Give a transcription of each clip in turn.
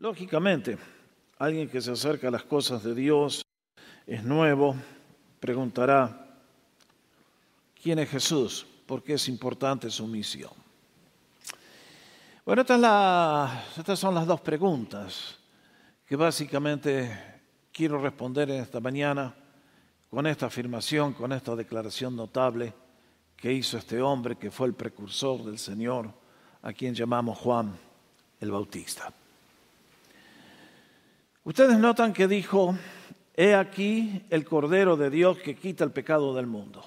Lógicamente, alguien que se acerca a las cosas de Dios es nuevo, preguntará, ¿quién es Jesús? ¿Por qué es importante su misión? Bueno, estas, son las dos preguntas que básicamente quiero responder en esta mañana con esta afirmación, con esta declaración notable que hizo este hombre que fue el precursor del Señor, a quien llamamos Juan el Bautista. Ustedes notan que dijo, he aquí el Cordero de Dios que quita el pecado del mundo.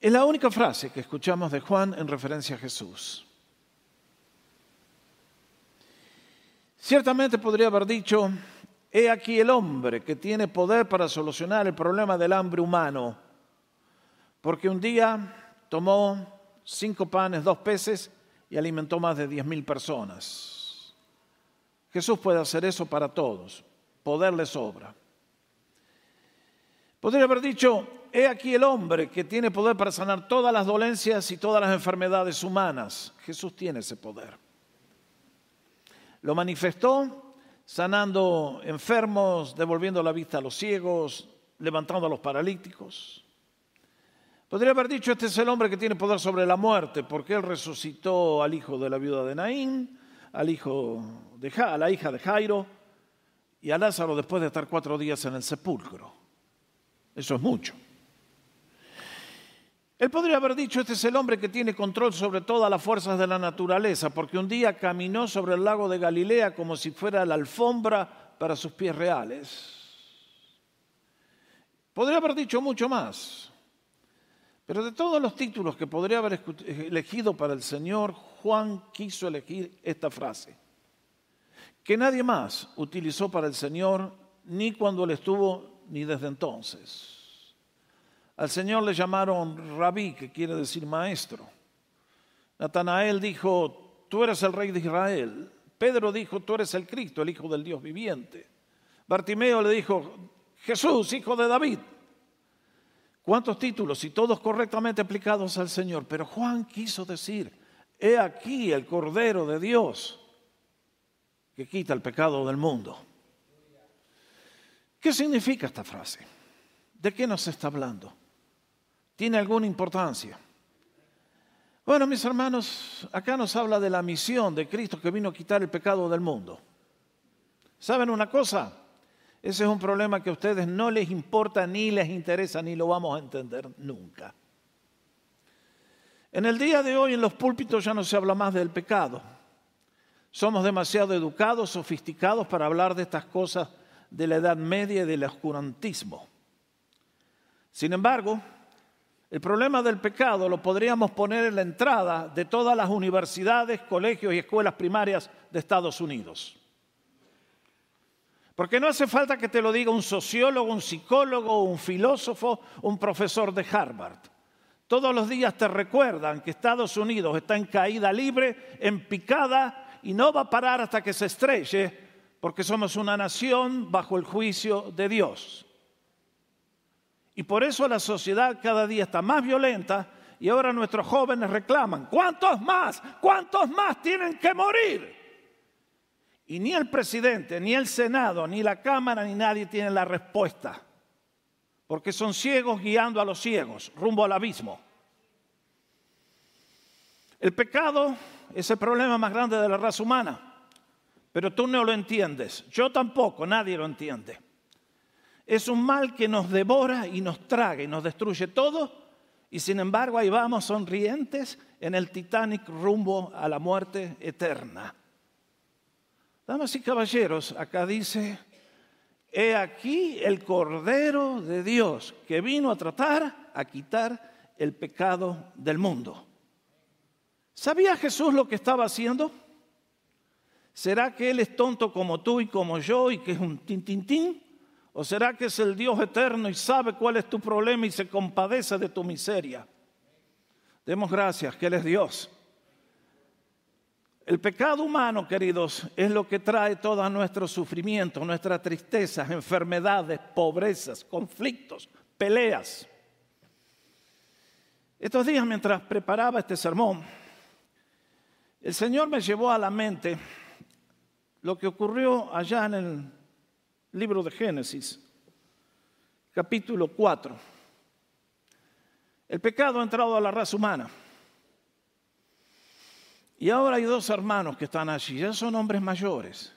Es la única frase que escuchamos de Juan en referencia a Jesús. Ciertamente podría haber dicho, he aquí el hombre que tiene poder para solucionar el problema del hambre humano, porque un día tomó cinco panes, dos peces y alimentó más de diez mil personas. Jesús puede hacer eso para todos, poder le sobra. Podría haber dicho, he aquí el hombre que tiene poder para sanar todas las dolencias y todas las enfermedades humanas. Jesús tiene ese poder. Lo manifestó sanando enfermos, devolviendo la vista a los ciegos, levantando a los paralíticos. Podría haber dicho, este es el hombre que tiene poder sobre la muerte, porque él resucitó al hijo de la viuda de Naín, al hijo de a la hija de Jairo y a Lázaro después de estar cuatro días en el sepulcro. Eso es mucho. Él podría haber dicho, este es el hombre que tiene control sobre todas las fuerzas de la naturaleza, porque un día caminó sobre el lago de Galilea como si fuera la alfombra para sus pies reales. Podría haber dicho mucho más, pero de todos los títulos que podría haber elegido para el Señor, Juan quiso elegir esta frase, que nadie más utilizó para el Señor ni cuando él estuvo ni desde entonces. Al Señor le llamaron rabí, que quiere decir maestro. Natanael dijo, tú eres el rey de Israel. Pedro dijo, tú eres el Cristo, el Hijo del Dios viviente. Bartimeo le dijo, Jesús, Hijo de David. ¿Cuántos títulos? Y todos correctamente aplicados al Señor. Pero Juan quiso decir, he aquí el Cordero de Dios que quita el pecado del mundo. ¿Qué significa esta frase? ¿De qué nos está hablando? tiene alguna importancia. Bueno, mis hermanos, acá nos habla de la misión de Cristo que vino a quitar el pecado del mundo. ¿Saben una cosa? Ese es un problema que a ustedes no les importa ni les interesa ni lo vamos a entender nunca. En el día de hoy en los púlpitos ya no se habla más del pecado. Somos demasiado educados, sofisticados para hablar de estas cosas de la Edad Media y del oscurantismo. Sin embargo, el problema del pecado lo podríamos poner en la entrada de todas las universidades, colegios y escuelas primarias de Estados Unidos. Porque no hace falta que te lo diga un sociólogo, un psicólogo, un filósofo, un profesor de Harvard. Todos los días te recuerdan que Estados Unidos está en caída libre, en picada y no va a parar hasta que se estrelle, porque somos una nación bajo el juicio de Dios. Y por eso la sociedad cada día está más violenta y ahora nuestros jóvenes reclaman, ¿cuántos más? ¿Cuántos más tienen que morir? Y ni el presidente, ni el Senado, ni la Cámara, ni nadie tiene la respuesta. Porque son ciegos guiando a los ciegos rumbo al abismo. El pecado es el problema más grande de la raza humana. Pero tú no lo entiendes. Yo tampoco, nadie lo entiende. Es un mal que nos devora y nos traga y nos destruye todo. Y sin embargo ahí vamos sonrientes en el Titanic rumbo a la muerte eterna. Damas y caballeros, acá dice, he aquí el Cordero de Dios que vino a tratar, a quitar el pecado del mundo. ¿Sabía Jesús lo que estaba haciendo? ¿Será que Él es tonto como tú y como yo y que es un tintintín? ¿O será que es el Dios eterno y sabe cuál es tu problema y se compadece de tu miseria? Demos gracias que Él es Dios. El pecado humano, queridos, es lo que trae todo nuestro sufrimiento, nuestras tristezas, enfermedades, pobrezas, conflictos, peleas. Estos días, mientras preparaba este sermón, el Señor me llevó a la mente lo que ocurrió allá en el libro de Génesis, capítulo 4. El pecado ha entrado a la raza humana. Y ahora hay dos hermanos que están allí, ya son hombres mayores.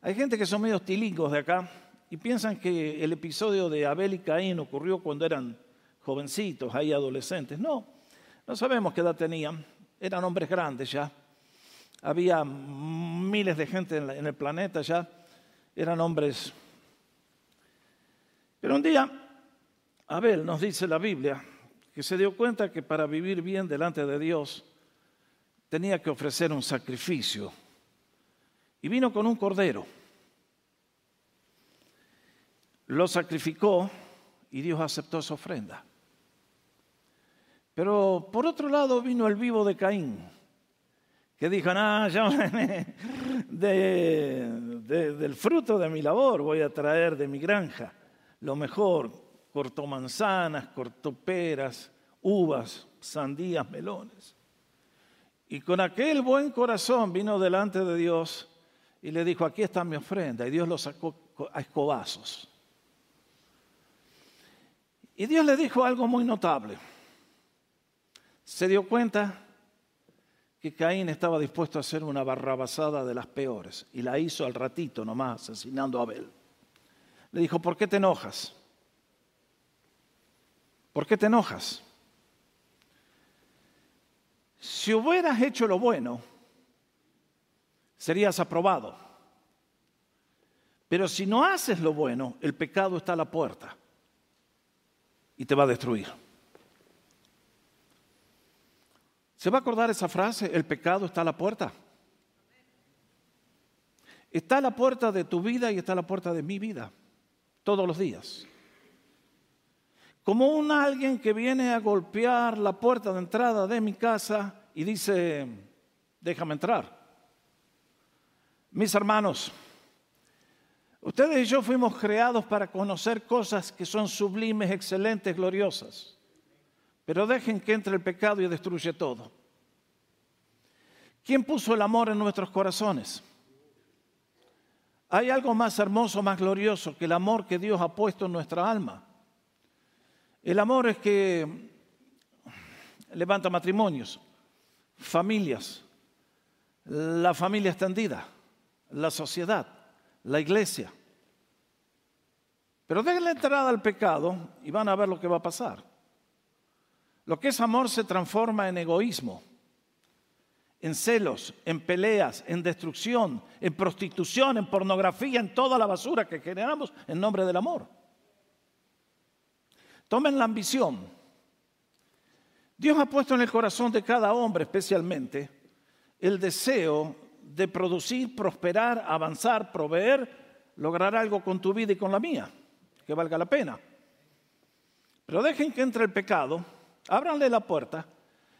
Hay gente que son medio tilingos de acá y piensan que el episodio de Abel y Caín ocurrió cuando eran jovencitos, ahí adolescentes. No, no sabemos qué edad tenían, eran hombres grandes ya. Había miles de gente en, el planeta ya, eran hombres. Pero un día, Abel nos dice la Biblia que se dio cuenta que para vivir bien delante de Dios tenía que ofrecer un sacrificio. Y vino con un cordero. Lo sacrificó y Dios aceptó esa ofrenda. Pero por otro lado vino el vivo de Caín, que dijo, no, yo del fruto de mi labor voy a traer de mi granja lo mejor. Cortó manzanas, cortó peras, uvas, sandías, melones. Y con aquel buen corazón vino delante de Dios y le dijo, aquí está mi ofrenda. Y Dios lo sacó a escobazos. Y Dios le dijo algo muy notable se dio cuenta que Caín estaba dispuesto a hacer una barrabasada de las peores y la hizo al ratito nomás, asesinando a Abel. Le dijo, ¿por qué te enojas? ¿Por qué te enojas? Si hubieras hecho lo bueno, serías aprobado. Pero si no haces lo bueno, el pecado está a la puerta y te va a destruir. ¿Se va a acordar esa frase? El pecado está a la puerta. Está a la puerta de tu vida y está a la puerta de mi vida, todos los días. Como un alguien que viene a golpear la puerta de entrada de mi casa y dice, déjame entrar. Mis hermanos, ustedes y yo fuimos creados para conocer cosas que son sublimes, excelentes, gloriosas. Pero dejen que entre el pecado y destruye todo. ¿Quién puso el amor en nuestros corazones? Hay algo más hermoso, más glorioso que el amor que Dios ha puesto en nuestra alma. El amor es que levanta matrimonios, familias, la familia extendida, la sociedad, la iglesia. Pero la entrada al pecado y van a ver lo que va a pasar. Lo que es amor se transforma en egoísmo, en celos, en peleas, en destrucción, en prostitución, en pornografía, en toda la basura que generamos en nombre del amor. Tomen la ambición. Dios ha puesto en el corazón de cada hombre especialmente el deseo de producir, prosperar, avanzar, proveer, lograr algo con tu vida y con la mía, que valga la pena. Pero dejen que entre el pecado Ábranle la puerta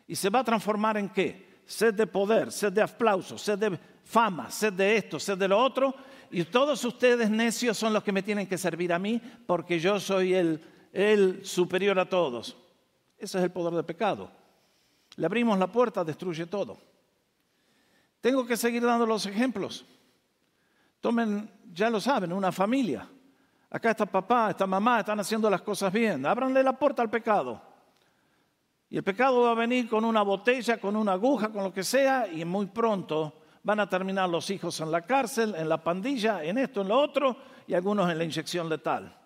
y se va a transformar en qué? Sed de poder, sed de aplauso, sed de fama, sed de esto, sed de lo otro. Y todos ustedes necios son los que me tienen que servir a mí porque yo soy el, el superior a todos. Ese es el poder del pecado. Le abrimos la puerta, destruye todo. Tengo que seguir dando los ejemplos. Tomen, ya lo saben, una familia. Acá está papá, está mamá, están haciendo las cosas bien. Ábranle la puerta al pecado. Y el pecado va a venir con una botella, con una aguja, con lo que sea, y muy pronto van a terminar los hijos en la cárcel, en la pandilla, en esto, en lo otro, y algunos en la inyección letal.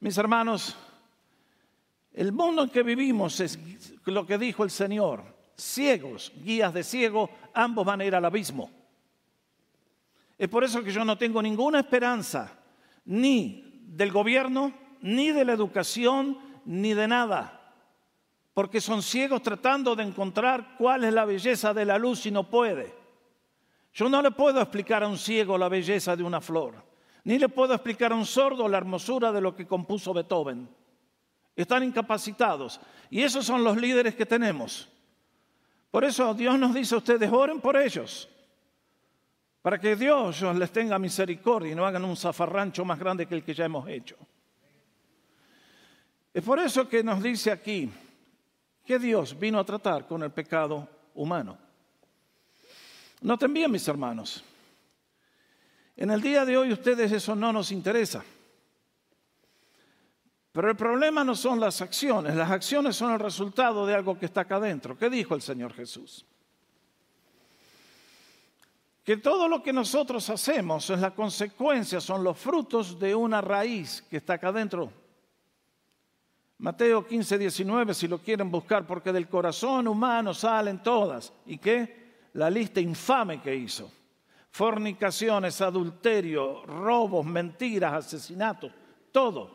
Mis hermanos, el mundo en que vivimos es lo que dijo el Señor. Ciegos, guías de ciego, ambos van a ir al abismo. Es por eso que yo no tengo ninguna esperanza, ni del gobierno, ni de la educación, ni de nada porque son ciegos tratando de encontrar cuál es la belleza de la luz y no puede. Yo no le puedo explicar a un ciego la belleza de una flor, ni le puedo explicar a un sordo la hermosura de lo que compuso Beethoven. Están incapacitados y esos son los líderes que tenemos. Por eso Dios nos dice a ustedes, oren por ellos, para que Dios les tenga misericordia y no hagan un zafarrancho más grande que el que ya hemos hecho. Es por eso que nos dice aquí, que Dios vino a tratar con el pecado humano. Noten bien, mis hermanos. En el día de hoy ustedes eso no nos interesa. Pero el problema no son las acciones, las acciones son el resultado de algo que está acá adentro. ¿Qué dijo el Señor Jesús? Que todo lo que nosotros hacemos es la consecuencia, son los frutos de una raíz que está acá adentro. Mateo 15, 19, si lo quieren buscar, porque del corazón humano salen todas. ¿Y qué? La lista infame que hizo. Fornicaciones, adulterio, robos, mentiras, asesinatos, todo.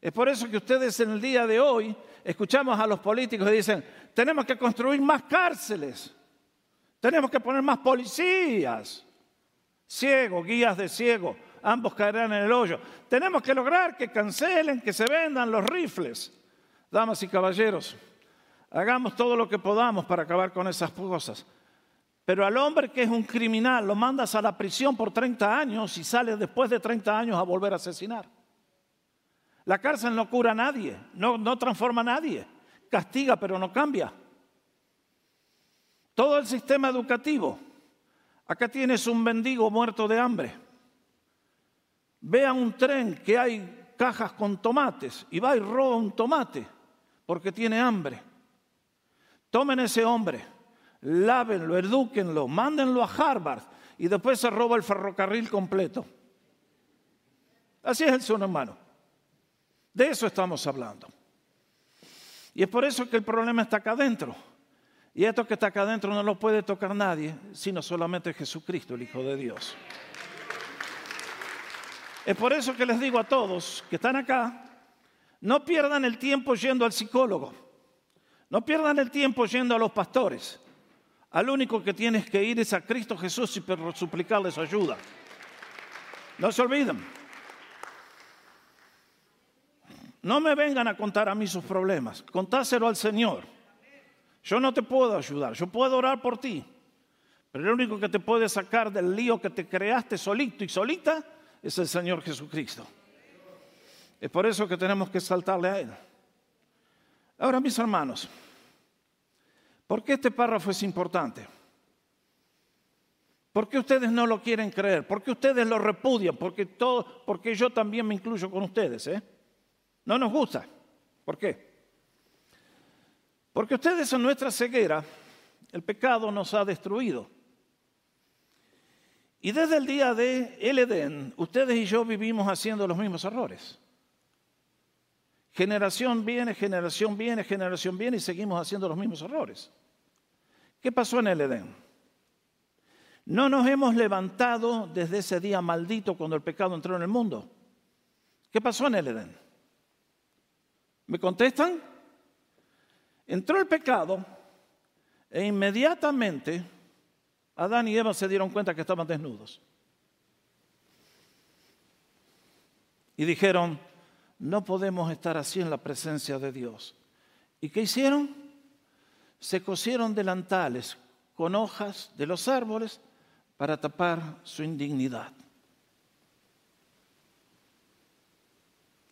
Es por eso que ustedes en el día de hoy escuchamos a los políticos que dicen, tenemos que construir más cárceles, tenemos que poner más policías, ciegos, guías de ciego, ambos caerán en el hoyo. Tenemos que lograr que cancelen, que se vendan los rifles. Damas y caballeros, hagamos todo lo que podamos para acabar con esas cosas. Pero al hombre que es un criminal lo mandas a la prisión por 30 años y sale después de 30 años a volver a asesinar. La cárcel no cura a nadie, no, no transforma a nadie, castiga pero no cambia. Todo el sistema educativo. Acá tienes un mendigo muerto de hambre. Ve a un tren que hay cajas con tomates y va y roba un tomate porque tiene hambre. Tomen ese hombre, lávenlo, edúquenlo, mándenlo a Harvard y después se roba el ferrocarril completo. Así es el ser humano. De eso estamos hablando. Y es por eso que el problema está acá adentro. Y esto que está acá adentro no lo puede tocar nadie, sino solamente Jesucristo, el Hijo de Dios. Es por eso que les digo a todos que están acá, no pierdan el tiempo yendo al psicólogo, no pierdan el tiempo yendo a los pastores. Al único que tienes que ir es a Cristo Jesús y suplicarle su ayuda. No se olviden. No me vengan a contar a mí sus problemas, contáselo al Señor. Yo no te puedo ayudar, yo puedo orar por ti, pero el único que te puede sacar del lío que te creaste solito y solita es el Señor Jesucristo. Es por eso que tenemos que saltarle a Él. Ahora, mis hermanos, ¿por qué este párrafo es importante? ¿Por qué ustedes no lo quieren creer? ¿Por qué ustedes lo repudian? Porque, todo, porque yo también me incluyo con ustedes. ¿eh? No nos gusta. ¿Por qué? Porque ustedes en nuestra ceguera, el pecado nos ha destruido. Y desde el día de el Edén, ustedes y yo vivimos haciendo los mismos errores. Generación viene, generación viene, generación viene y seguimos haciendo los mismos errores. ¿Qué pasó en el Edén? No nos hemos levantado desde ese día maldito cuando el pecado entró en el mundo. ¿Qué pasó en el Edén? ¿Me contestan? Entró el pecado e inmediatamente Adán y Eva se dieron cuenta que estaban desnudos. Y dijeron, no podemos estar así en la presencia de Dios. ¿Y qué hicieron? Se cosieron delantales con hojas de los árboles para tapar su indignidad.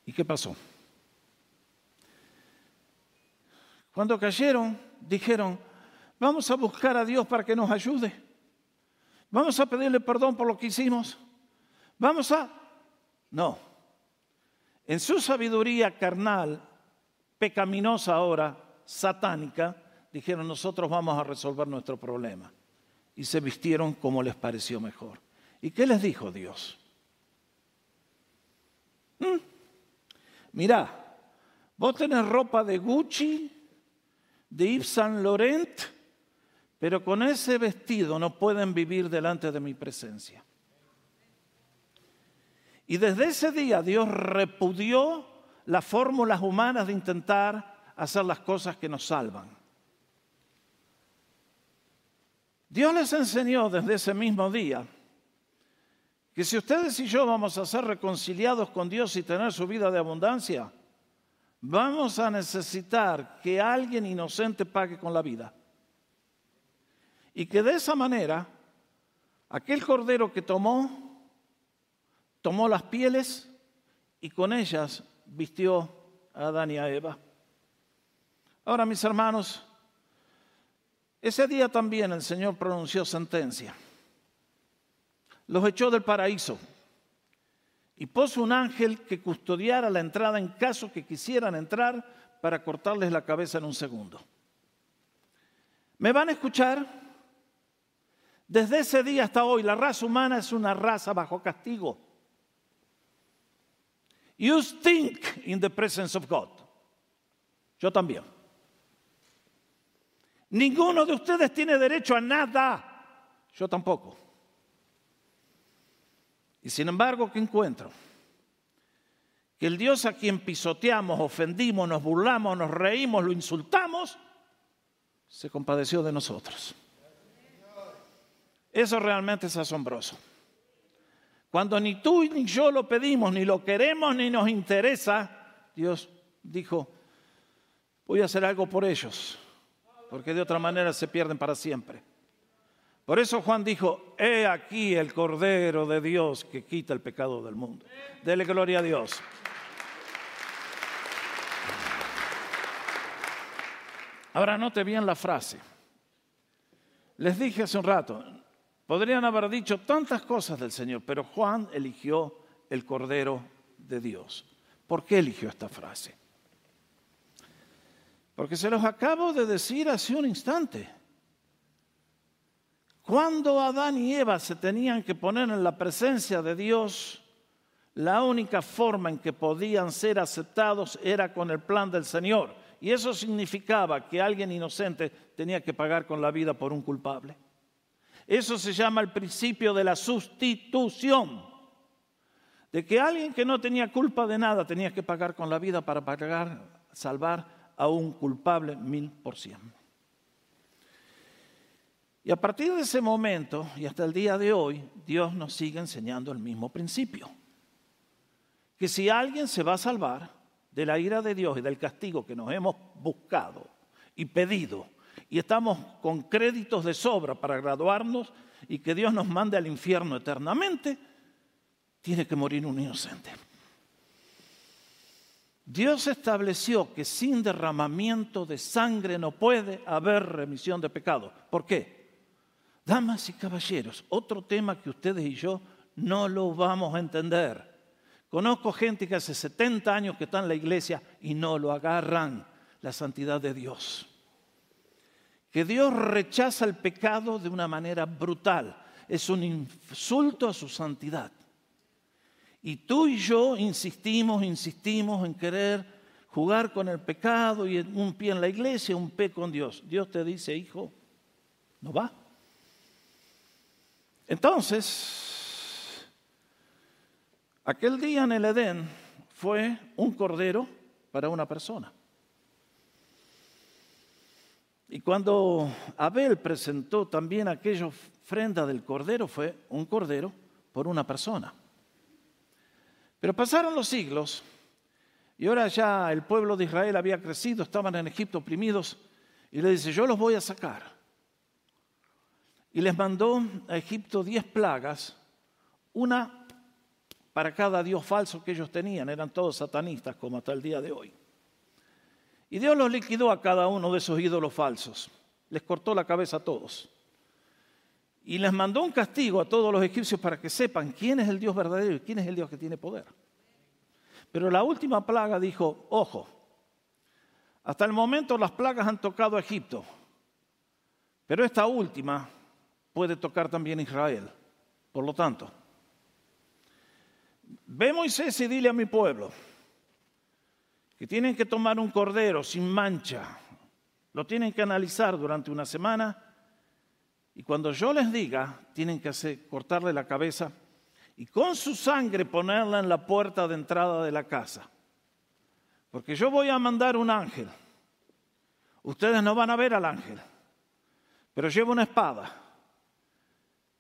¿Y qué pasó? Cuando cayeron, dijeron, vamos a buscar a Dios para que nos ayude. Vamos a pedirle perdón por lo que hicimos. Vamos a... No. En su sabiduría carnal, pecaminosa ahora, satánica, dijeron, nosotros vamos a resolver nuestro problema. Y se vistieron como les pareció mejor. ¿Y qué les dijo Dios? ¿Mm? Mirá, vos tenés ropa de Gucci, de Yves Saint Laurent, pero con ese vestido no pueden vivir delante de mi presencia. Y desde ese día Dios repudió las fórmulas humanas de intentar hacer las cosas que nos salvan. Dios les enseñó desde ese mismo día que si ustedes y yo vamos a ser reconciliados con Dios y tener su vida de abundancia, vamos a necesitar que alguien inocente pague con la vida. Y que de esa manera, aquel cordero que tomó, tomó las pieles y con ellas vistió a Adán y a Eva. Ahora, mis hermanos, Ese día también el Señor pronunció sentencia. Los echó del paraíso y puso un ángel que custodiara la entrada en caso que quisieran entrar para cortarles la cabeza en un segundo. ¿Me van a escuchar? Desde ese día hasta hoy, la raza humana es una raza bajo castigo. You stink in the presence of God. Yo también. Ninguno de ustedes tiene derecho a nada. Yo tampoco. Y sin embargo, ¿qué encuentro? Que el Dios a quien pisoteamos, ofendimos, nos burlamos, nos reímos, lo insultamos, se compadeció de nosotros. Eso realmente es asombroso. Cuando ni tú ni yo lo pedimos, ni lo queremos, ni nos interesa, Dios dijo, voy a hacer algo por ellos porque de otra manera se pierden para siempre. Por eso Juan dijo, he aquí el Cordero de Dios que quita el pecado del mundo. Dele gloria a Dios. Ahora note bien la frase. Les dije hace un rato, podrían haber dicho tantas cosas del Señor, pero Juan eligió el Cordero de Dios. ¿Por qué eligió esta frase? Porque se los acabo de decir hace un instante. Cuando Adán y Eva se tenían que poner en la presencia de Dios, la única forma en que podían ser aceptados era con el plan del Señor. Y eso significaba que alguien inocente tenía que pagar con la vida por un culpable. Eso se llama el principio de la sustitución. De que alguien que no tenía culpa de nada tenía que pagar con la vida para pagar, salvar a un culpable mil por cien. Y a partir de ese momento y hasta el día de hoy, Dios nos sigue enseñando el mismo principio. Que si alguien se va a salvar de la ira de Dios y del castigo que nos hemos buscado y pedido, y estamos con créditos de sobra para graduarnos y que Dios nos mande al infierno eternamente, tiene que morir un inocente. Dios estableció que sin derramamiento de sangre no puede haber remisión de pecado. ¿Por qué? Damas y caballeros, otro tema que ustedes y yo no lo vamos a entender. Conozco gente que hace 70 años que está en la iglesia y no lo agarran, la santidad de Dios. Que Dios rechaza el pecado de una manera brutal. Es un insulto a su santidad. Y tú y yo insistimos, insistimos en querer jugar con el pecado y un pie en la iglesia, un pie con Dios. Dios te dice, hijo, no va. Entonces, aquel día en el Edén fue un cordero para una persona. Y cuando Abel presentó también aquella ofrenda del cordero, fue un cordero por una persona. Pero pasaron los siglos y ahora ya el pueblo de Israel había crecido, estaban en Egipto oprimidos y le dice, yo los voy a sacar. Y les mandó a Egipto diez plagas, una para cada dios falso que ellos tenían, eran todos satanistas como hasta el día de hoy. Y Dios los liquidó a cada uno de esos ídolos falsos, les cortó la cabeza a todos y les mandó un castigo a todos los egipcios para que sepan quién es el Dios verdadero y quién es el Dios que tiene poder. Pero la última plaga dijo, ojo, hasta el momento las plagas han tocado a Egipto, pero esta última puede tocar también a Israel. Por lo tanto, ve Moisés y dile a mi pueblo que tienen que tomar un cordero sin mancha, lo tienen que analizar durante una semana y cuando yo les diga, tienen que hacer, cortarle la cabeza y con su sangre ponerla en la puerta de entrada de la casa. Porque yo voy a mandar un ángel. Ustedes no van a ver al ángel, pero lleva una espada.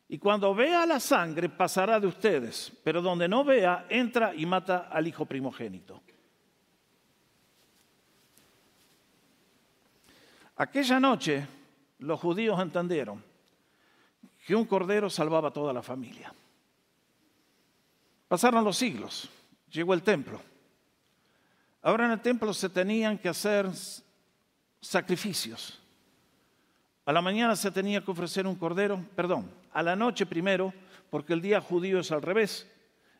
Y cuando vea la sangre pasará de ustedes, pero donde no vea, entra y mata al hijo primogénito. Aquella noche los judíos entendieron que un cordero salvaba a toda la familia. Pasaron los siglos, llegó el templo. Ahora en el templo se tenían que hacer sacrificios. A la mañana se tenía que ofrecer un cordero, perdón, a la noche primero, porque el día judío es al revés.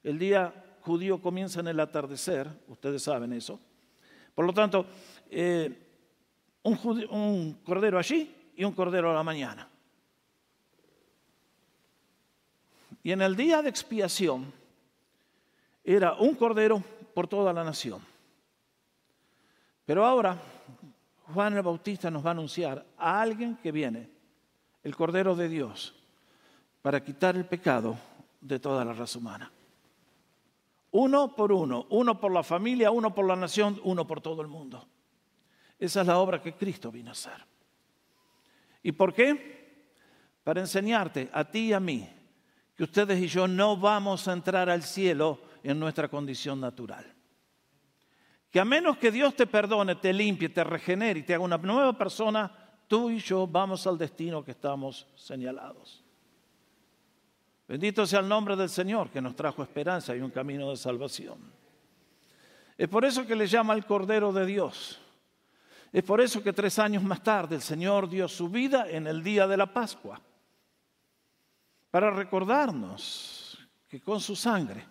El día judío comienza en el atardecer, ustedes saben eso. Por lo tanto, eh, un, cordero allí y un cordero a la mañana. Y en el día de expiación era un cordero por toda la nación. Pero ahora Juan el Bautista nos va a anunciar a alguien que viene, el Cordero de Dios, para quitar el pecado de toda la raza humana. Uno por uno, uno por la familia, uno por la nación, uno por todo el mundo. Esa es la obra que Cristo vino a hacer. ¿Y por qué? Para enseñarte a ti y a mí que ustedes y yo no vamos a entrar al cielo en nuestra condición natural. Que a menos que Dios te perdone, te limpie, te regenere y te haga una nueva persona, tú y yo vamos al destino que estamos señalados. Bendito sea el nombre del Señor que nos trajo esperanza y un camino de salvación. Es por eso que le llama el Cordero de Dios. Es por eso que tres años más tarde el Señor dio su vida en el día de la Pascua. Para recordarnos que con su sangre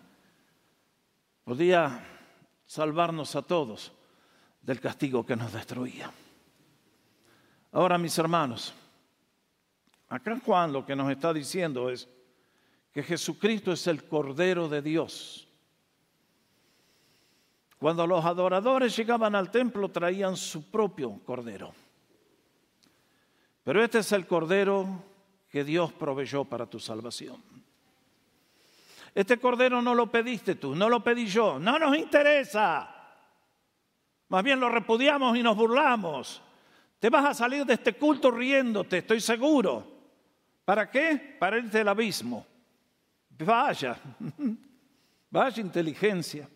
podía salvarnos a todos del castigo que nos destruía. Ahora, mis hermanos, acá Juan lo que nos está diciendo es que Jesucristo es el Cordero de Dios. Cuando los adoradores llegaban al templo traían su propio Cordero. Pero este es el Cordero que Dios proveyó para tu salvación. Este cordero no lo pediste tú, no lo pedí yo, no nos interesa. Más bien lo repudiamos y nos burlamos. Te vas a salir de este culto riéndote, estoy seguro. ¿Para qué? Para irte al abismo. Vaya, vaya inteligencia.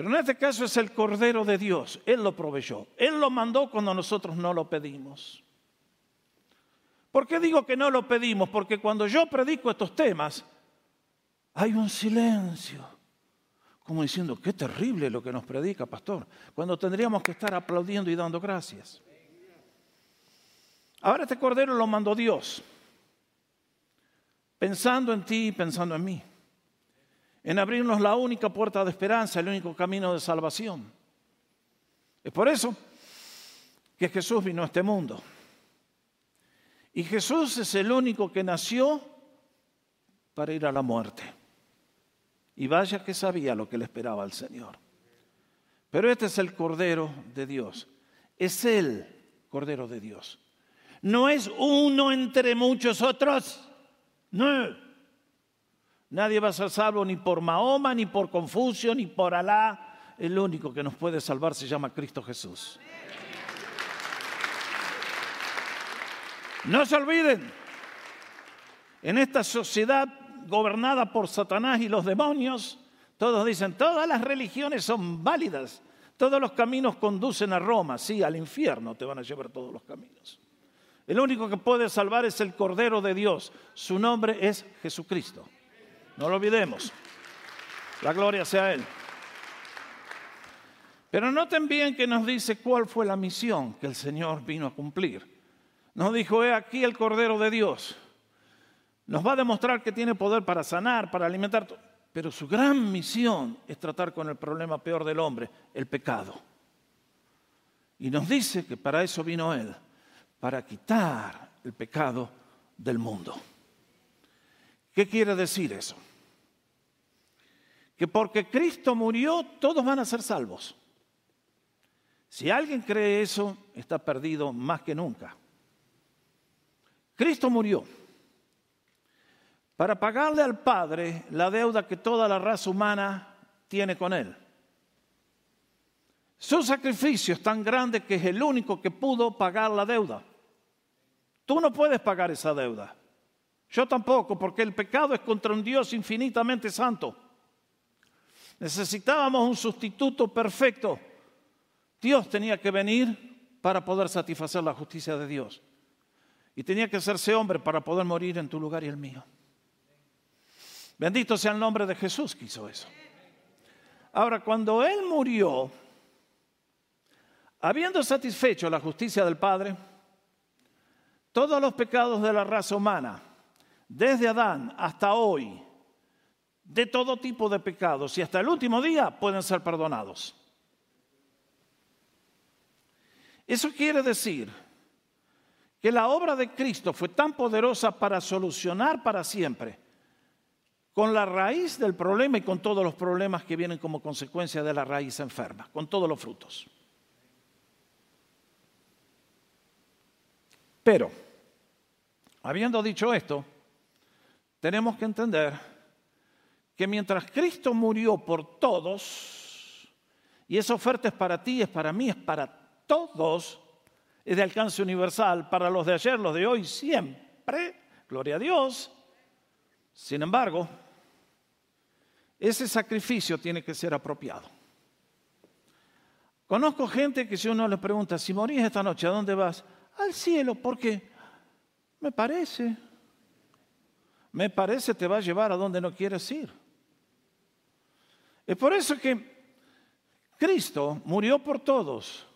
Pero en este caso es el Cordero de Dios. Él lo proveyó. Él lo mandó cuando nosotros no lo pedimos. ¿Por qué digo que no lo pedimos? Porque cuando yo predico estos temas, hay un silencio. Como diciendo, qué terrible lo que nos predica, pastor, cuando tendríamos que estar aplaudiendo y dando gracias. Ahora este cordero lo mandó Dios, pensando en ti y pensando en mí, en abrirnos la única puerta de esperanza, el único camino de salvación. Es por eso que Jesús vino a este mundo. Y Jesús es el único que nació para ir a la muerte. Y vaya que sabía lo que le esperaba al Señor. Pero este es el Cordero de Dios. Es el Cordero de Dios. No es uno entre muchos otros. No. Nadie va a ser salvo ni por Mahoma, ni por Confucio, ni por Alá. El único que nos puede salvar se llama Cristo Jesús. No se olviden, en esta sociedad gobernada por Satanás y los demonios, todos dicen, todas las religiones son válidas, todos los caminos conducen a Roma, sí, al infierno te van a llevar todos los caminos. El único que puede salvar es el Cordero de Dios, su nombre es Jesucristo. No lo olvidemos, la gloria sea Él. Pero noten bien que nos dice cuál fue la misión que el Señor vino a cumplir. Nos dijo, he aquí el Cordero de Dios nos va a demostrar que tiene poder para sanar, para alimentar, pero su gran misión es tratar con el problema peor del hombre, el pecado. Y nos dice que para eso vino Él, para quitar el pecado del mundo. ¿Qué quiere decir eso? Que porque Cristo murió, todos van a ser salvos. Si alguien cree eso, está perdido más que nunca. Cristo murió para pagarle al Padre la deuda que toda la raza humana tiene con Él. Su sacrificio es tan grande que es el único que pudo pagar la deuda. Tú no puedes pagar esa deuda. Yo tampoco, porque el pecado es contra un Dios infinitamente santo. Necesitábamos un sustituto perfecto. Dios tenía que venir para poder satisfacer la justicia de Dios. Y tenía que hacerse hombre para poder morir en tu lugar y el mío. Bendito sea el nombre de Jesús que hizo eso. Ahora, cuando Él murió, habiendo satisfecho la justicia del Padre, todos los pecados de la raza humana, desde Adán hasta hoy, de todo tipo de pecados y hasta el último día pueden ser perdonados. Eso quiere decir que la obra de Cristo fue tan poderosa para solucionar para siempre con la raíz del problema y con todos los problemas que vienen como consecuencia de la raíz enferma, con todos los frutos. Pero, habiendo dicho esto, tenemos que entender que mientras Cristo murió por todos, y esa oferta es para ti, es para mí, es para todos, es de alcance universal, para los de ayer, los de hoy, siempre, gloria a Dios. Sin embargo, ese sacrificio tiene que ser apropiado. Conozco gente que si uno le pregunta, si morís esta noche, ¿a dónde vas? Al cielo, porque me parece, me parece te va a llevar a donde no quieres ir. Es por eso que Cristo murió por todos.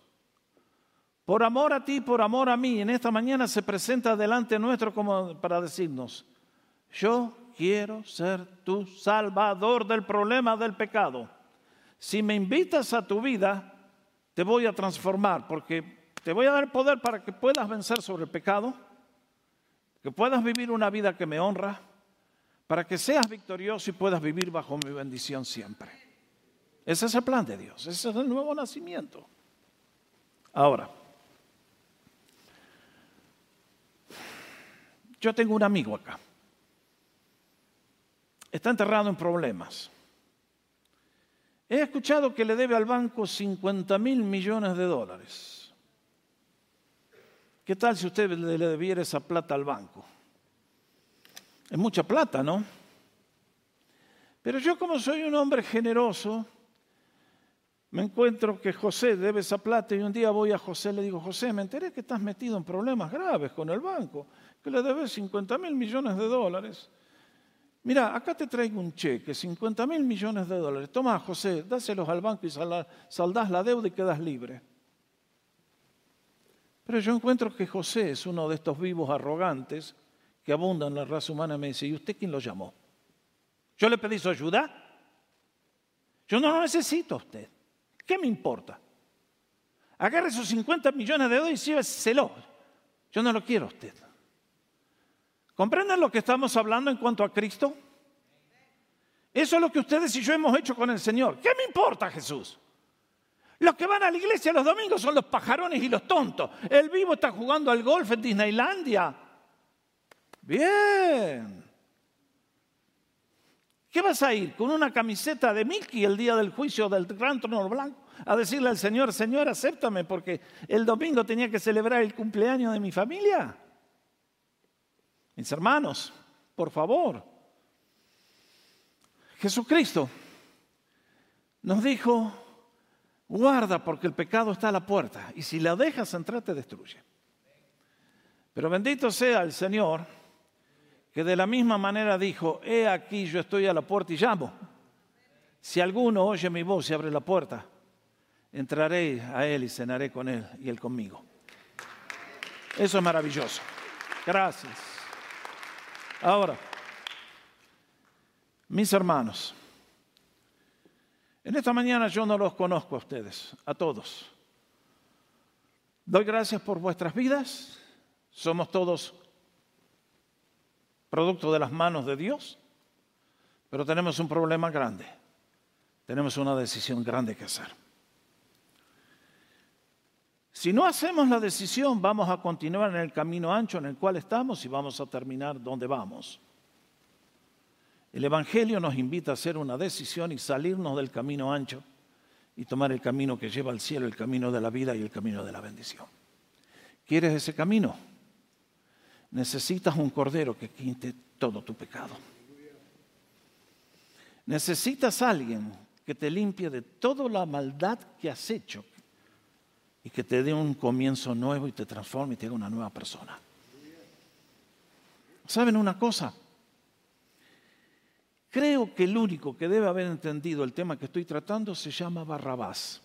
Por amor a ti, por amor a mí, en esta mañana se presenta delante nuestro como para decirnos, yo quiero ser tu salvador del problema del pecado. Si me invitas a tu vida, te voy a transformar porque te voy a dar poder para que puedas vencer sobre el pecado, que puedas vivir una vida que me honra, para que seas victorioso y puedas vivir bajo mi bendición siempre. Ese es el plan de Dios, ese es el nuevo nacimiento. Ahora, yo tengo un amigo acá. Está enterrado en problemas. He escuchado que le debe al banco 50 mil millones de dólares. ¿Qué tal si usted le debiera esa plata al banco? Es mucha plata, ¿no? Pero yo como soy un hombre generoso, me encuentro que José debe esa plata y un día voy a José y le digo, José, me enteré que estás metido en problemas graves con el banco, que le debes 50 mil millones de dólares. Mira, acá te traigo un cheque, 50 mil millones de dólares. Toma, José, dáselos al banco y saldás la deuda y quedas libre. Pero yo encuentro que José es uno de estos vivos arrogantes que abundan en la raza humana. Me dice, ¿y usted quién lo llamó? ¿Yo le pedí su ayuda? Yo no lo necesito a usted. ¿Qué me importa? Agarre esos 50 millones de dólares y lléveselo. Yo no lo quiero a usted. ¿Comprenden lo que estamos hablando en cuanto a Cristo? Eso es lo que ustedes y yo hemos hecho con el Señor. ¿Qué me importa Jesús? Los que van a la iglesia los domingos son los pajarones y los tontos. El vivo está jugando al golf en Disneylandia. Bien. ¿Qué vas a ir con una camiseta de Mickey el día del juicio del gran trono blanco? A decirle al Señor, Señor, acéptame porque el domingo tenía que celebrar el cumpleaños de mi familia. Mis hermanos, por favor. Jesucristo nos dijo, guarda porque el pecado está a la puerta y si la dejas entrar te destruye. Pero bendito sea el Señor que de la misma manera dijo, he aquí yo estoy a la puerta y llamo. Si alguno oye mi voz y abre la puerta, entraré a él y cenaré con él y él conmigo. Eso es maravilloso. Gracias. Ahora, mis hermanos, en esta mañana yo no los conozco a ustedes, a todos. Doy gracias por vuestras vidas. Somos todos producto de las manos de Dios, pero tenemos un problema grande. Tenemos una decisión grande que hacer. Si no hacemos la decisión, vamos a continuar en el camino ancho en el cual estamos y vamos a terminar donde vamos. El Evangelio nos invita a hacer una decisión y salirnos del camino ancho y tomar el camino que lleva al cielo, el camino de la vida y el camino de la bendición. ¿Quieres ese camino? necesitas un cordero que quinte todo tu pecado. Necesitas alguien que te limpie de toda la maldad que has hecho y que te dé un comienzo nuevo y te transforme y te haga una nueva persona. ¿Saben una cosa? Creo que el único que debe haber entendido el tema que estoy tratando se llama Barrabás.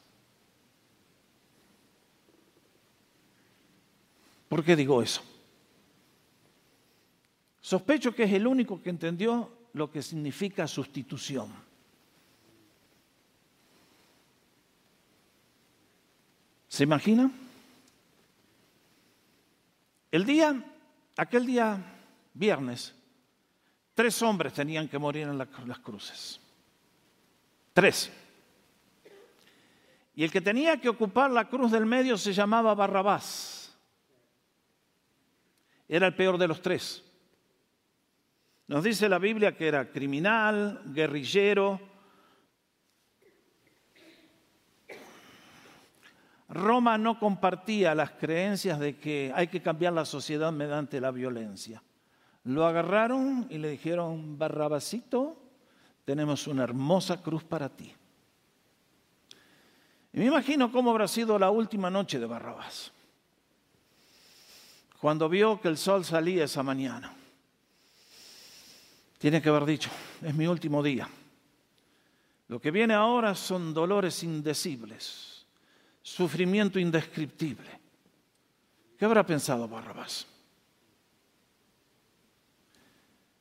¿Por qué digo eso? Sospecho que es el único que entendió lo que significa sustitución. ¿Se imagina? El día, aquel día viernes, tres hombres tenían que morir en las cruces. Tres. Y el que tenía que ocupar la cruz del medio se llamaba Barrabás. Era el peor de los tres. Nos dice la Biblia que era criminal, guerrillero. Roma no compartía las creencias de que hay que cambiar la sociedad mediante la violencia. Lo agarraron y le dijeron, Barrabasito, tenemos una hermosa cruz para ti. Y me imagino cómo habrá sido la última noche de Barrabás, cuando vio que el sol salía esa mañana. Tiene que haber dicho, es mi último día. Lo que viene ahora son dolores indecibles, sufrimiento indescriptible. ¿Qué habrá pensado Barrabás?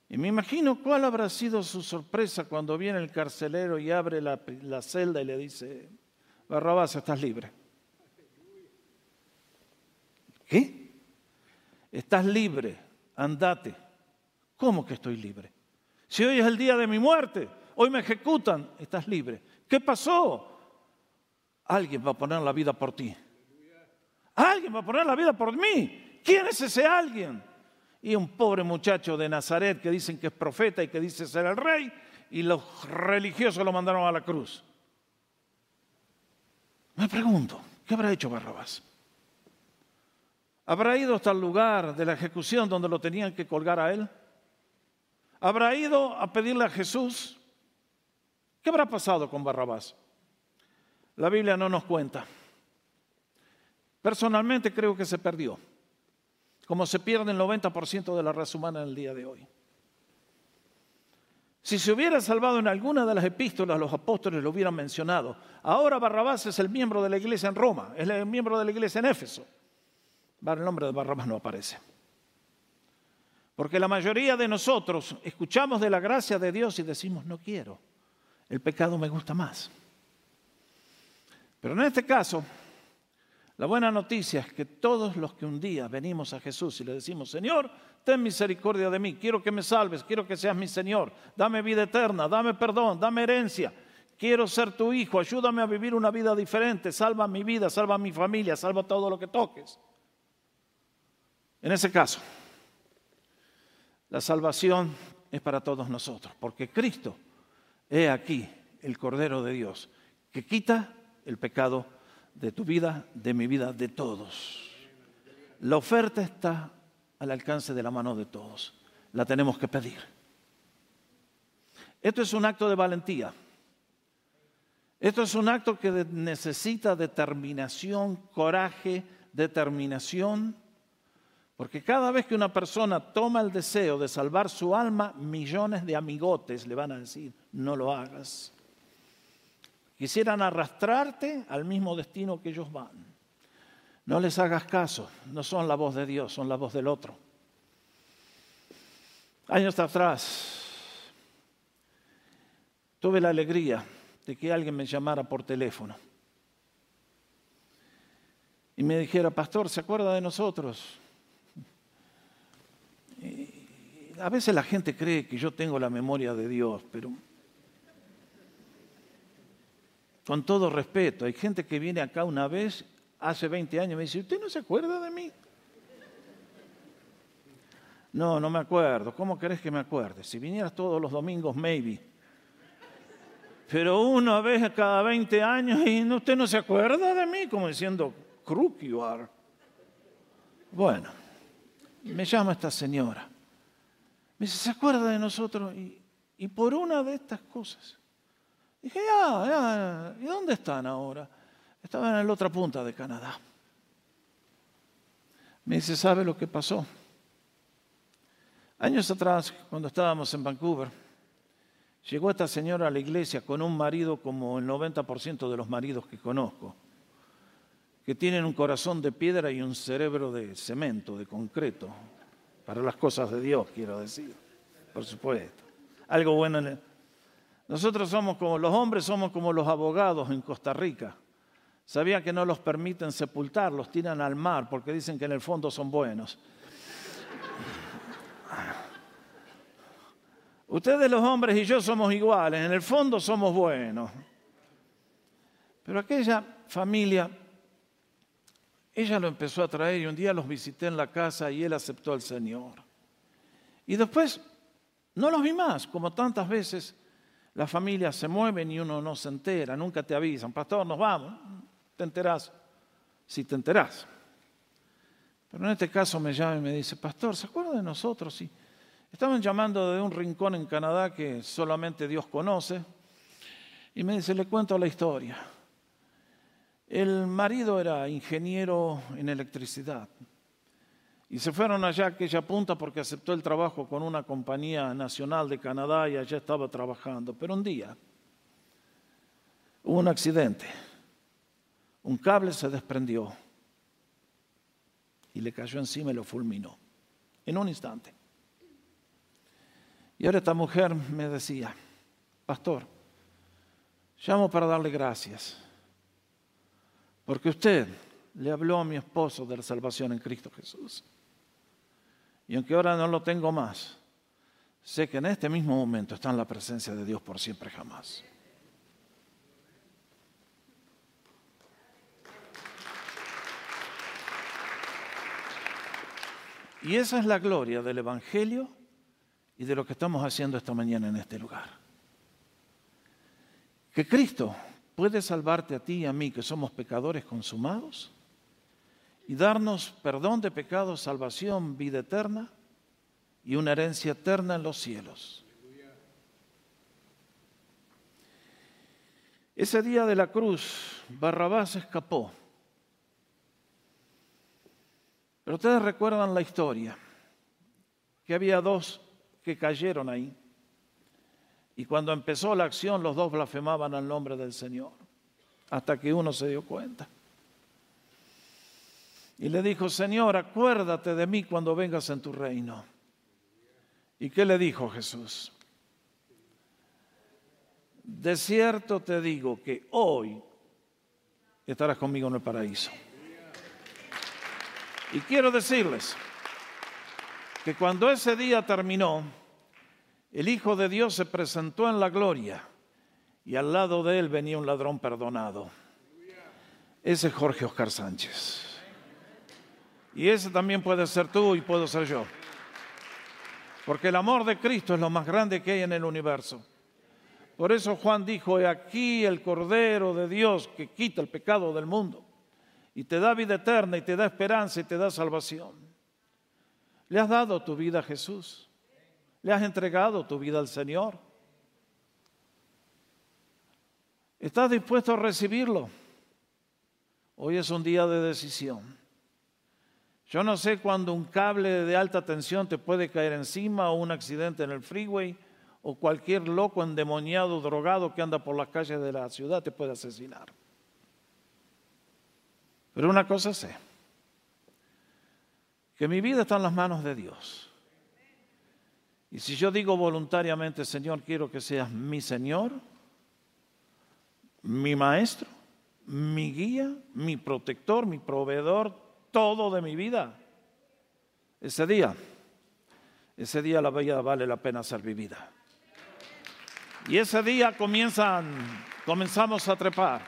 Y me imagino cuál habrá sido su sorpresa cuando viene el carcelero y abre la, celda y le dice, Barrabás, estás libre. ¿Qué? Estás libre, andate. ¿Cómo que estoy libre? Si hoy es el día de mi muerte, hoy me ejecutan, estás libre. ¿Qué pasó? Alguien va a poner la vida por ti. Alguien va a poner la vida por mí. ¿Quién es ese alguien? Y un pobre muchacho de Nazaret que dicen que es profeta y que dice ser el rey, y los religiosos lo mandaron a la cruz. Me pregunto, ¿qué habrá hecho Barrabás? ¿Habrá ido hasta el lugar de la ejecución donde lo tenían que colgar a él? ¿Habrá ido a pedirle a Jesús? ¿Qué habrá pasado con Barrabás? La Biblia no nos cuenta. Personalmente creo que se perdió, como se pierde el 90% de la raza humana en el día de hoy. Si se hubiera salvado en alguna de las epístolas, los apóstoles lo hubieran mencionado. Ahora Barrabás es el miembro de la iglesia en Roma, es el miembro de la iglesia en Éfeso. El nombre de Barrabás no aparece. Porque la mayoría de nosotros escuchamos de la gracia de Dios y decimos, no quiero, el pecado me gusta más. Pero en este caso, la buena noticia es que todos los que un día venimos a Jesús y le decimos, Señor, ten misericordia de mí, quiero que me salves, quiero que seas mi Señor, dame vida eterna, dame perdón, dame herencia, quiero ser tu hijo, ayúdame a vivir una vida diferente, salva mi vida, salva mi familia, salva todo lo que toques. En ese caso, la salvación es para todos nosotros, porque Cristo es aquí el Cordero de Dios, que quita el pecado de tu vida, de mi vida, de todos. La oferta está al alcance de la mano de todos. La tenemos que pedir. Esto es un acto de valentía. Esto es un acto que necesita determinación, coraje, determinación porque cada vez que una persona toma el deseo de salvar su alma, millones de amigotes le van a decir, no lo hagas. Quisieran arrastrarte al mismo destino que ellos van. No les hagas caso, no son la voz de Dios, son la voz del otro. Años atrás tuve la alegría de que alguien me llamara por teléfono y me dijera, pastor, ¿se acuerda de nosotros? a veces la gente cree que yo tengo la memoria de Dios, pero con todo respeto, hay gente que viene acá una vez, hace 20 años, y me dice, ¿usted no se acuerda de mí? No, no me acuerdo. ¿Cómo querés que me acuerde? Si vinieras todos los domingos, maybe. Pero una vez cada 20 años y usted no se acuerda de mí, como diciendo, crook you are. Bueno, me llama esta señora. Me dice, ¿se acuerda de nosotros? Y, por una de estas cosas. Dije, ya, ya, ¿y dónde están ahora? Estaban en la otra punta de Canadá. Me dice, ¿sabe lo que pasó? Años atrás, cuando estábamos en Vancouver, llegó esta señora a la iglesia con un marido como el 90% de los maridos que conozco, que tienen un corazón de piedra y un cerebro de cemento, de concreto, para las cosas de Dios, quiero decir, por supuesto. Algo bueno en el... Nosotros somos como los hombres, somos como los abogados en Costa Rica. Sabía que no los permiten sepultar, los tiran al mar porque dicen que en el fondo son buenos. Ustedes los hombres y yo somos iguales, en el fondo somos buenos. Pero aquella familia, ella lo empezó a traer y un día los visité en la casa y él aceptó al Señor. Y después no los vi más, como tantas veces las familias se mueven y uno no se entera, nunca te avisan, pastor, nos vamos, te enterás, si te enterás. Pero en este caso me llama y me dice, pastor, ¿se acuerda de nosotros? Sí. Estaban llamando de un rincón en Canadá que solamente Dios conoce. Y me dice, le cuento la historia. El marido era ingeniero en electricidad. Y se fueron allá a aquella punta porque aceptó el trabajo con una compañía nacional de Canadá y allá estaba trabajando. Pero un día hubo un accidente. Un cable se desprendió y le cayó encima y lo fulminó. En un instante. Y ahora esta mujer me decía, pastor, llamo para darle gracias, porque usted le habló a mi esposo de la salvación en Cristo Jesús. Y aunque ahora no lo tengo más, sé que en este mismo momento está en la presencia de Dios por siempre jamás. Y esa es la gloria del Evangelio y de lo que estamos haciendo esta mañana en este lugar. Que Cristo puede salvarte a ti y a mí, que somos pecadores consumados, y darnos perdón de pecados, salvación, vida eterna y una herencia eterna en los cielos. Ese día de la cruz, Barrabás escapó. Pero ustedes recuerdan la historia, que había dos que cayeron ahí. Y cuando empezó la acción, los dos blasfemaban al nombre del Señor, hasta que uno se dio cuenta. Y le dijo, Señor, acuérdate de mí cuando vengas en tu reino. ¿Y qué le dijo Jesús? De cierto te digo que hoy estarás conmigo en el paraíso. Y quiero decirles que cuando ese día terminó, el Hijo de Dios se presentó en la gloria y al lado de él venía un ladrón perdonado. Ese es Jorge Oscar Sánchez. Y ese también puede ser tú y puedo ser yo. Porque el amor de Cristo es lo más grande que hay en el universo. Por eso Juan dijo, he aquí el Cordero de Dios que quita el pecado del mundo y te da vida eterna y te da esperanza y te da salvación. ¿Le has dado tu vida a Jesús? ¿Le has entregado tu vida al Señor? ¿Estás dispuesto a recibirlo? Hoy es un día de decisión. Yo no sé cuándo un cable de alta tensión te puede caer encima o un accidente en el freeway o cualquier loco endemoniado, drogado que anda por las calles de la ciudad te puede asesinar. Pero una cosa sé, que mi vida está en las manos de Dios. Y si yo digo voluntariamente, Señor, quiero que seas mi Señor, mi maestro, mi guía, mi protector, mi proveedor, todo de mi vida, ese día, ese día la vida vale la pena ser vivida. Y ese día comienzan, comenzamos a trepar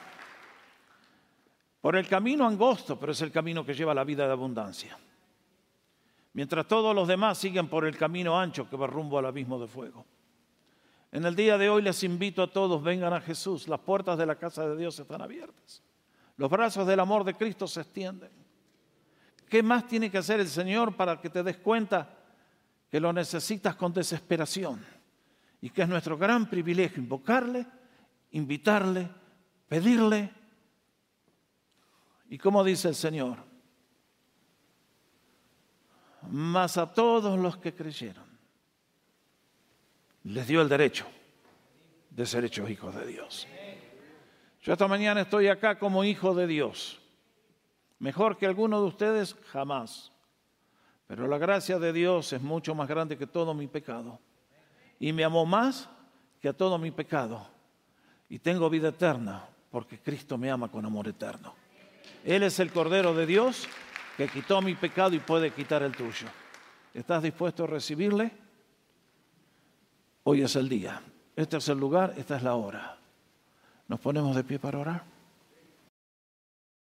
por el camino angosto, pero es el camino que lleva a la vida de abundancia mientras todos los demás siguen por el camino ancho que va rumbo al abismo de fuego. En el día de hoy les invito a todos, vengan a Jesús, las puertas de la casa de Dios están abiertas, los brazos del amor de Cristo se extienden. ¿Qué más tiene que hacer el Señor para que te des cuenta que lo necesitas con desesperación? Y que es nuestro gran privilegio invocarle, invitarle, pedirle. ¿Y como dice el Señor? mas a todos los que creyeron les dio el derecho de ser hechos hijos de Dios. Yo esta mañana estoy acá como hijo de Dios. Mejor que alguno de ustedes, jamás. Pero la gracia de Dios es mucho más grande que todo mi pecado. Y me amó más que a todo mi pecado. Y tengo vida eterna porque Cristo me ama con amor eterno. Él es el Cordero de Dios que quitó mi pecado y puede quitar el tuyo. ¿Estás dispuesto a recibirle? Hoy es el día. Este es el lugar, esta es la hora. Nos ponemos de pie para orar.